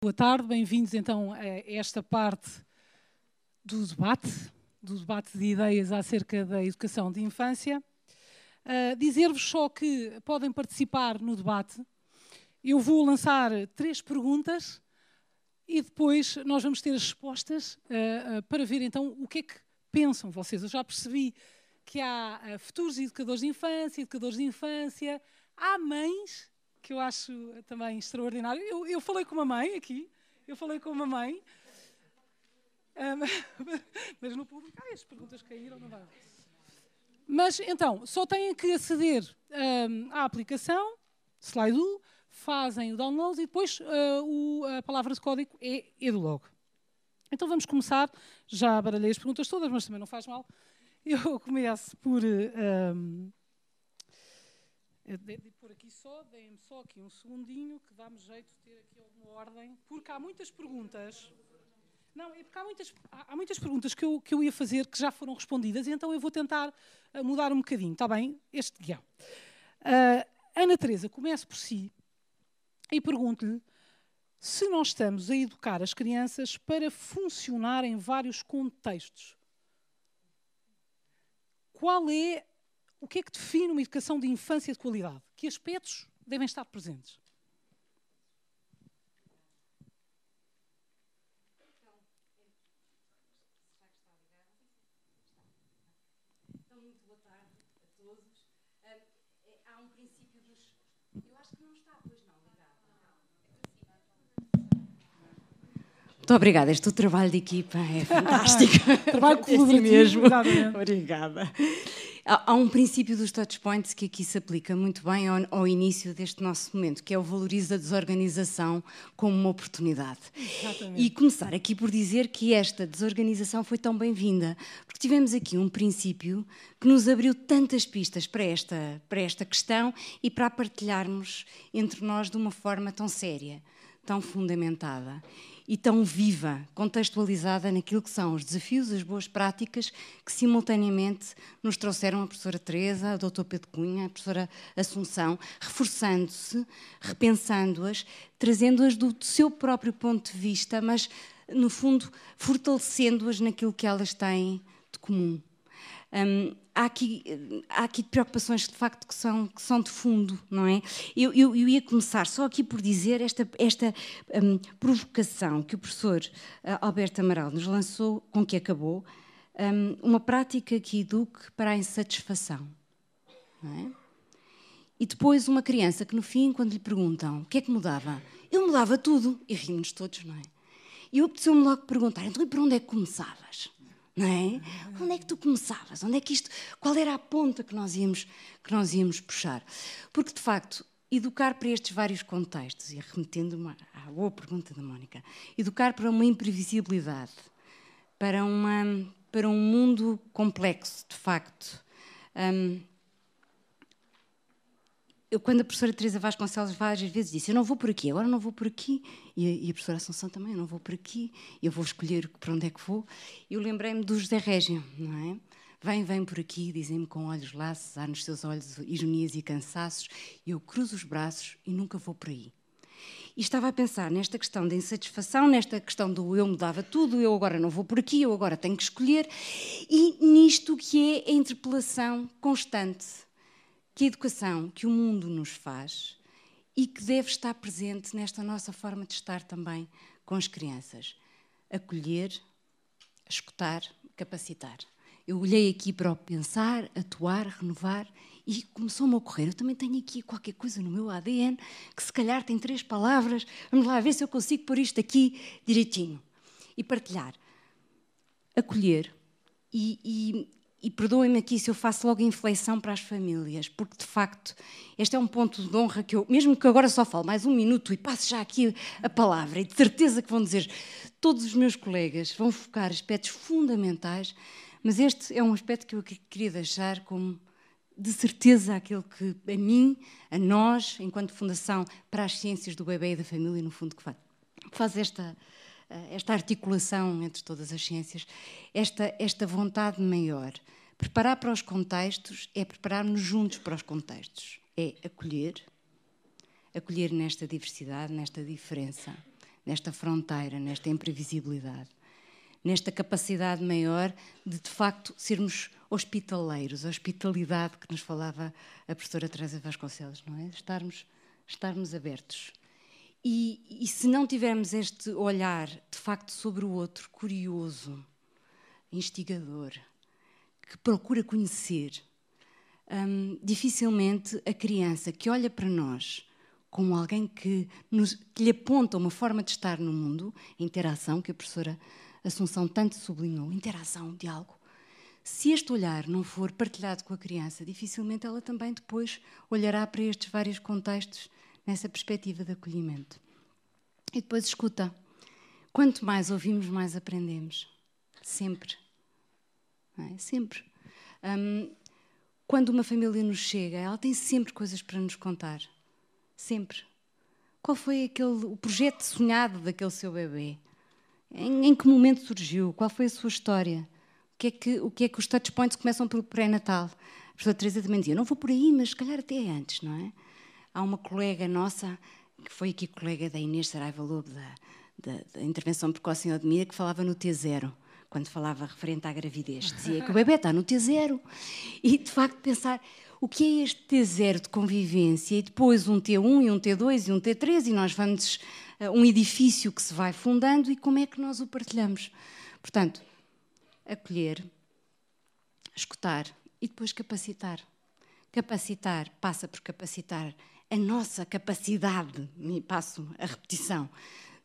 Boa tarde, bem-vindos então a esta parte do debate, do debate de ideias acerca da educação de infância. Uh, Dizer-vos só que podem participar no debate. Eu vou lançar três perguntas e depois nós vamos ter as respostas uh, uh, para ver então o que é que pensam vocês. Eu já percebi que há futuros educadores de infância, educadores de infância, há mães que eu acho também extraordinário. Eu, eu falei com uma mãe aqui, eu falei com uma mãe, um, mas no público, ah, as perguntas caíram, não vai. Mas então, só têm que aceder um, à aplicação, Slido, fazem o download e depois uh, o, a palavra de código é EduLog. Então vamos começar, já baralhei as perguntas todas, mas também não faz mal. Eu começo por. Um, de, de por aqui só, deem-me só aqui um segundinho, que dá-me jeito de ter aqui alguma ordem, porque há muitas perguntas. Não, é porque há muitas, há, muitas perguntas que eu, que eu ia fazer que já foram respondidas, e então eu vou tentar uh, mudar um bocadinho, está bem? Este guião. Uh, Ana Teresa, comece por si e pergunto-lhe se nós estamos a educar as crianças para funcionar em vários contextos. Qual é o que é que define uma educação de infância de qualidade? Que aspectos devem estar presentes? Muito boa tarde a todos. Há princípio dos. Eu acho que não está, pois não, Muito obrigada. Este trabalho de equipa é fantástico. trabalho colaborativo é assim mesmo. Obrigada. Há, um princípio dos touchpoints que aqui se aplica muito bem ao, ao, início deste nosso momento, que é o valoriza a desorganização como uma oportunidade. Exatamente. E começar aqui por dizer que esta desorganização foi tão bem-vinda, porque tivemos aqui um princípio que nos abriu tantas pistas para esta, para esta questão e para a partilharmos entre nós de uma forma tão séria, tão fundamentada e tão viva, contextualizada naquilo que são os desafios, as boas práticas que simultaneamente nos trouxeram a professora Teresa, a doutor Pedro Cunha, a professora Assunção, reforçando-se, repensando-as, trazendo-as do seu próprio ponto de vista, mas, no fundo, fortalecendo-as naquilo que elas têm de comum. Hum, há, aqui, há aqui preocupações de facto que são, que são de fundo, não é? Eu, eu, eu ia começar só aqui por dizer esta, esta hum, provocação que o professor uh, Alberto Amaral nos lançou, com que acabou, hum, uma prática que eduque para a insatisfação. Não é? E depois uma criança que no fim, quando lhe perguntam o que é que mudava, eu mudava tudo, e rimos todos, não é? E eu apeteceu-me logo perguntar, então e por onde é que começavas? Não é? Onde é que tu começavas? Onde é que isto, qual era a ponta que nós íamos, que nós íamos puxar? Porque, de facto, educar para estes vários contextos, e remetendo-me à boa pergunta da Mónica, educar para uma imprevisibilidade, para, uma, para um mundo complexo, de facto. Um, eu, quando a professora Teresa Vasconcelos várias vezes disse, eu não vou por aqui, agora não vou por aqui, e e a professora Assunção também, eu não vou por aqui, eu vou escolher para onde é que vou, eu lembrei-me do José Régio, não é? Vem, vem por aqui, dizem-me com olhos laços, há nos seus olhos ironias e cansaços, eu cruzo os braços e nunca vou por aí. E estava a pensar nesta questão da insatisfação, nesta questão do eu mudava tudo, eu agora não vou por aqui, eu agora tenho que escolher, e nisto que é a interpelação constante que a educação que o mundo nos faz e que deve estar presente nesta nossa forma de estar também com as crianças. Acolher, escutar, capacitar. Eu olhei aqui para o pensar, atuar, renovar e começou-me a ocorrer. Eu também tenho aqui qualquer coisa no meu ADN que se calhar tem três palavras. Vamos lá ver se eu consigo pôr isto aqui direitinho. E partilhar. Acolher e, e e perdoem-me aqui se eu faço logo inflexão para as famílias, porque de facto este é um ponto de honra que eu, mesmo que agora só falo mais um minuto e passe já aqui a palavra, e de certeza que vão dizer, todos os meus colegas vão focar aspectos fundamentais, mas este é um aspecto que eu queria deixar como de certeza aquele que a mim, a nós, enquanto Fundação para as Ciências do Bebê e da Família, no fundo, que faz, esta, esta articulação entre todas as ciências, esta, esta vontade maior. Preparar para os contextos é preparar-nos juntos para os contextos, é acolher, acolher nesta diversidade, nesta diferença, nesta fronteira, nesta imprevisibilidade, nesta capacidade maior de, de facto, sermos hospitaleiros, a hospitalidade que nos falava a professora Teresa Vasconcelos, não é? Estarmos, estarmos abertos. E, e se não tivermos este olhar, de facto, sobre o outro, curioso, instigador, que procura conhecer, hum, dificilmente a criança que olha para nós como alguém que, nos, que lhe aponta uma forma de estar no mundo, interação, que a professora Assunção tanto sublinhou, interação, diálogo. Se este olhar não for partilhado com a criança, dificilmente ela também depois olhará para estes vários contextos nessa perspectiva de acolhimento. E depois escuta. Quanto mais ouvimos, mais aprendemos. Sempre. É? Sempre. Um, quando uma família nos chega, ela tem sempre coisas para nos contar. Sempre. Qual foi aquele, o projeto sonhado daquele seu bebê? Em, em, que momento surgiu? Qual foi a sua história? O que é que, o que, é que os touchpoints começam pelo pré-natal? A professora Teresa também dizia, não vou por aí, mas se calhar até antes, não é? Há uma colega nossa, que foi aqui colega da Inês Saraiva Lobo, da, da, da Intervenção Precoce em Odmira, que falava no T0 quando falava referente à gravidez. Dizia que o bebê está no T0. E, de facto, pensar o que é este T0 de convivência e depois um T1 e um T2 e um T3 e nós vamos uh, um edifício que se vai fundando e como é que nós o partilhamos. Portanto, acolher, escutar e depois capacitar. Capacitar passa por capacitar a nossa capacidade, me passo a repetição,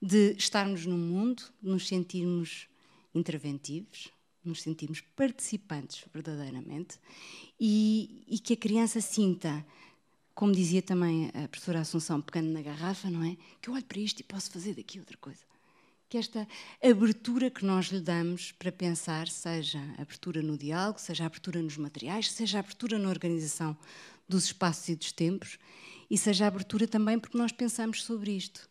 de estarmos no mundo, nos sentirmos interventivos, nos sentirmos participantes verdadeiramente e, e, que a criança sinta, como dizia também a professora Assunção, pegando na garrafa, não é? Que eu olho para isto e posso fazer daqui outra coisa. Que esta abertura que nós lhe damos para pensar, seja abertura no diálogo, seja abertura nos materiais, seja abertura na organização dos espaços e dos tempos, e seja abertura também porque nós pensamos sobre isto.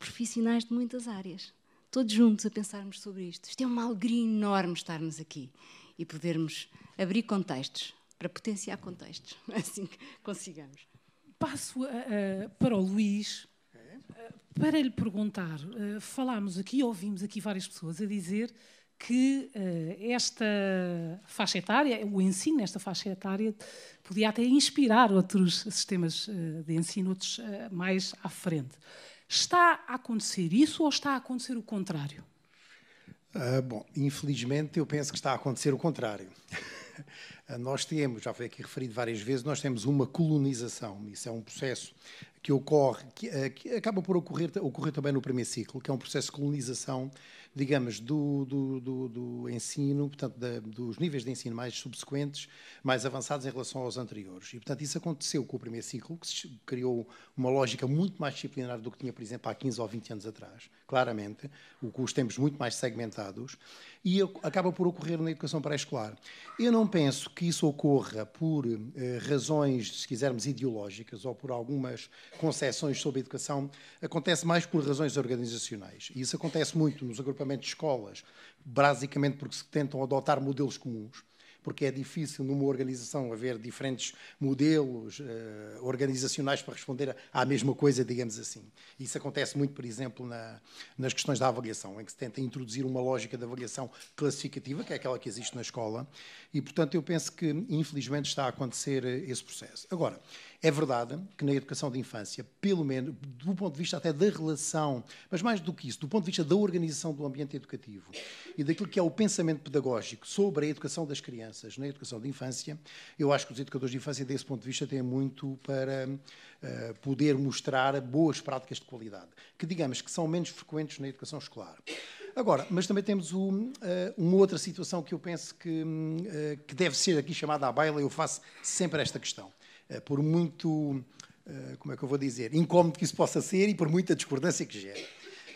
Profissionais de muitas áreas todos juntos a pensarmos sobre isto. Isto é uma alegria enorme estarmos aqui e podermos abrir contextos, para potenciar contextos, assim que consigamos. Passo uh, uh, para o Luís para lhe perguntar. falámos aqui, ouvimos aqui várias pessoas a dizer que esta faixa etária, o ensino nesta faixa etária, podia até inspirar outros sistemas de ensino, outros mais à frente. Está a acontecer isso ou está a acontecer o contrário? Uh, bom, infelizmente eu penso que está a acontecer o contrário. Nós temos, já foi aqui referido várias vezes, nós temos uma colonização. Isso é um processo que ocorre, que, uh, que acaba por ocorrer, ocorrer também no primeiro ciclo, que é um processo de colonização digamos, do, do, do, do ensino, portanto, da, dos níveis de ensino mais subsequentes, mais avançados em relação aos anteriores. E, portanto, isso aconteceu com o primeiro ciclo, que se criou uma lógica muito mais disciplinar do que tinha, por exemplo, há 15 ou 20 anos atrás, claramente, com os tempos muito mais segmentados, e acaba por ocorrer na educação pré-escolar. Eu não penso que isso ocorra por eh, razões, se quisermos, ideológicas ou por algumas concepções sobre a educação, acontece mais por razões organizacionais. E isso acontece muito nos agrupamentos de escolas, basicamente porque se tentam adotar modelos comuns porque é difícil numa organização haver diferentes modelos uh, organizacionais para responder à mesma coisa, digamos assim. Isso acontece muito, por exemplo, na, nas questões da avaliação, em que se tenta introduzir uma lógica de avaliação classificativa, que é aquela que existe na escola, e, portanto, eu penso que, infelizmente, está a acontecer esse processo. Agora, é verdade que na educação de infância, pelo menos do ponto de vista até da relação, mas mais do que isso, do ponto de vista da organização do ambiente educativo e daquilo que é o pensamento pedagógico sobre a educação das crianças na educação de infância, eu acho que os educadores de infância, desse ponto de vista, têm muito para uh, poder mostrar boas práticas de qualidade, que digamos que são menos frequentes na educação escolar. Agora, mas também temos uh, uma outra situação que eu penso que, uh, que deve ser aqui chamada à baila, eu faço sempre esta questão. Eh, por muito, eh, como é que eu vou dizer, incómodo que isso possa ser e por muita discordância que gere.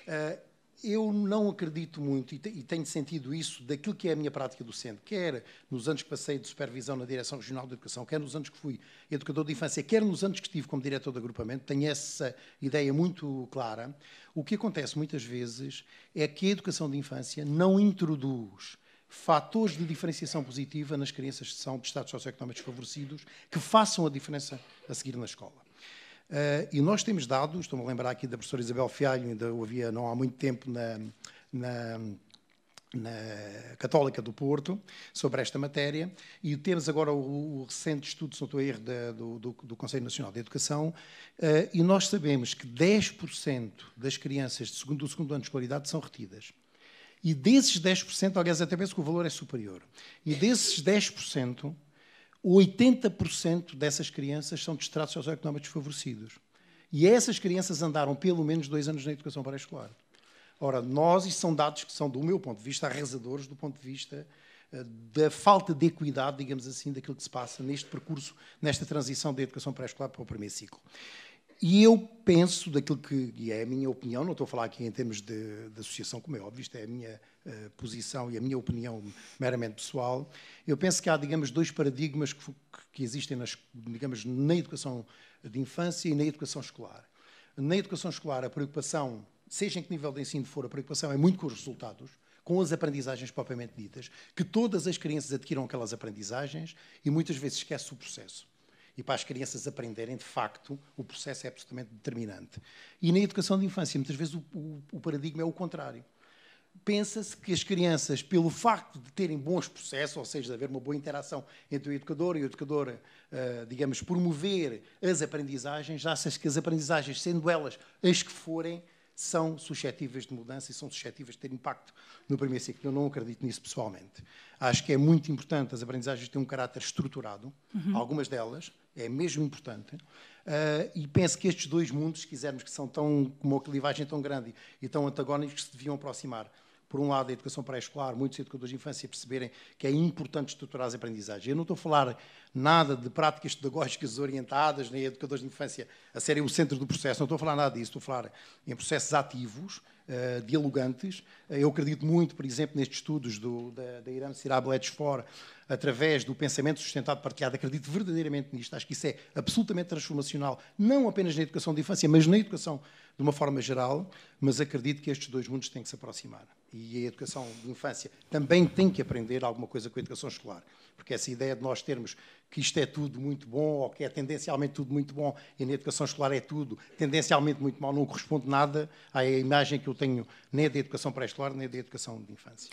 Eh, eu não acredito muito, e tenho sentido isso daquilo que é a minha prática docente, quer nos anos que passei de supervisão na Direção Regional de Educação, quer nos anos que fui educador de infância, quer nos anos que estive como diretor de agrupamento, tenho essa ideia muito clara. O que acontece muitas vezes é que a educação de infância não introduz fatores de diferenciação positiva nas crianças que são de estados socioeconómicos favorecidos que façam a diferença a seguir na escola. Uh, e nós temos dados, estou-me a lembrar aqui da professora Isabel Fialho, ainda havia não há muito tempo na, na na Católica do Porto sobre esta matéria e temos agora o, o recente estudo, se não estou erro, da, do, do, do, Conselho Nacional de Educação uh, e nós sabemos que 10% das crianças segundo, do segundo ano de escolaridade são retidas. E desses 10%, aliás, até penso que o valor é superior, e desses 10%, 80% dessas crianças são de estratos socioeconómicos desfavorecidos. E essas crianças andaram pelo menos dois anos na educação pré-escolar. Ora, nós, isto são dados que são, do meu ponto de vista, arrasadores do ponto de vista uh, da falta de equidade, digamos assim, daquilo que se passa neste percurso, nesta transição da educação pré-escolar para o primeiro ciclo. E eu penso daquilo que, e é a minha opinião, não estou a falar aqui em termos de, de associação, como é óbvio, isto é a minha uh, posição e a minha opinião meramente pessoal, eu penso que há, digamos, dois paradigmas que, que existem, nas, digamos, na educação de infância e na educação escolar. Na educação escolar, a preocupação seja em que nível de ensino for, a preocupação é muito com os resultados, com as aprendizagens propriamente ditas, que todas as crianças adquiram aquelas aprendizagens e muitas vezes esquece o processo. E para as crianças aprenderem, de facto, o processo é absolutamente determinante. E na educação de infância, muitas vezes o, o, o paradigma é o contrário. Pensa-se que as crianças, pelo facto de terem bons processos, ou seja, de haver uma boa interação entre o educador e o educador, uh, digamos, promover as aprendizagens, acha-se que as aprendizagens, sendo elas as que forem, são suscetíveis de mudança e são suscetíveis de ter impacto no primeiro ciclo. Eu não acredito nisso pessoalmente. Acho que é muito importante as aprendizagens terem um caráter estruturado, uhum. algumas delas, é mesmo importante. Uh, e penso que estes dois mundos, se quisermos, que são tão, com uma clivagem tão grande e tão antagónicos, se deviam aproximar por um lado, a educação pré-escolar, muitos educadores de infância perceberem que é importante estruturar as aprendizagens. Eu não estou a falar nada de práticas pedagógicas orientadas, nem educadores de infância a serem o centro do processo, não estou a falar nada disso, estou a falar em processos ativos, uh, dialogantes. Uh, eu acredito muito, por exemplo, nestes estudos do, da, da Irã Sirab for através do pensamento sustentado partilhado, acredito verdadeiramente nisto. Acho que isso é absolutamente transformacional, não apenas na educação de infância, mas na educação de uma forma geral, mas acredito que estes dois mundos têm que se aproximar. E a educação de infância também tem que aprender alguma coisa com a educação escolar. Porque essa ideia de nós termos que isto é tudo muito bom, ou que é tendencialmente tudo muito bom, e na educação escolar é tudo tendencialmente muito mal, não corresponde nada à imagem que eu tenho nem da educação pré-escolar, nem da educação de infância.